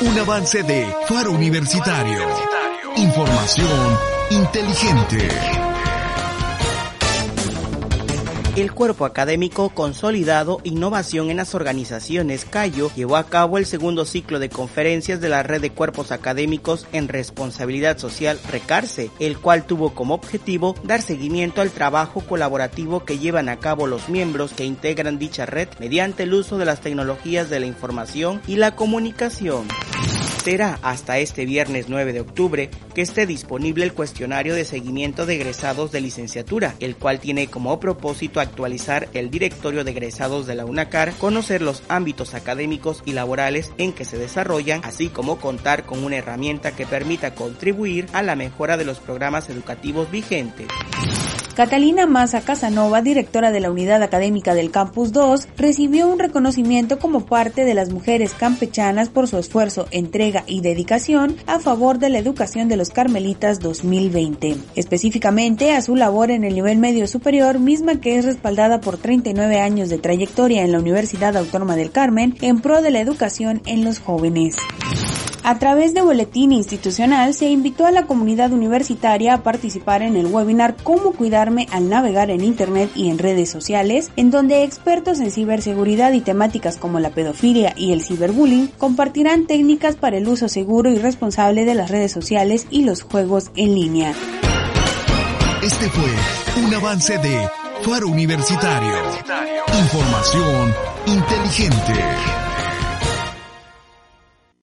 un avance de Faro Universitario. Información inteligente. El cuerpo académico consolidado Innovación en las Organizaciones Cayo llevó a cabo el segundo ciclo de conferencias de la Red de Cuerpos Académicos en Responsabilidad Social Recarse, el cual tuvo como objetivo dar seguimiento al trabajo colaborativo que llevan a cabo los miembros que integran dicha red mediante el uso de las tecnologías de la información y la comunicación. Será hasta este viernes 9 de octubre que esté disponible el cuestionario de seguimiento de egresados de licenciatura, el cual tiene como propósito actualizar el directorio de egresados de la UNACAR, conocer los ámbitos académicos y laborales en que se desarrollan, así como contar con una herramienta que permita contribuir a la mejora de los programas educativos vigentes. Catalina Maza Casanova, directora de la Unidad Académica del Campus 2, recibió un reconocimiento como parte de las mujeres campechanas por su esfuerzo, entrega y dedicación a favor de la educación de los Carmelitas 2020, específicamente a su labor en el nivel medio superior, misma que es respaldada por 39 años de trayectoria en la Universidad Autónoma del Carmen en pro de la educación en los jóvenes. A través de boletín institucional se invitó a la comunidad universitaria a participar en el webinar Cómo cuidarme al navegar en Internet y en redes sociales, en donde expertos en ciberseguridad y temáticas como la pedofilia y el ciberbullying compartirán técnicas para el uso seguro y responsable de las redes sociales y los juegos en línea. Este fue un avance de Faro Universitario. Información inteligente.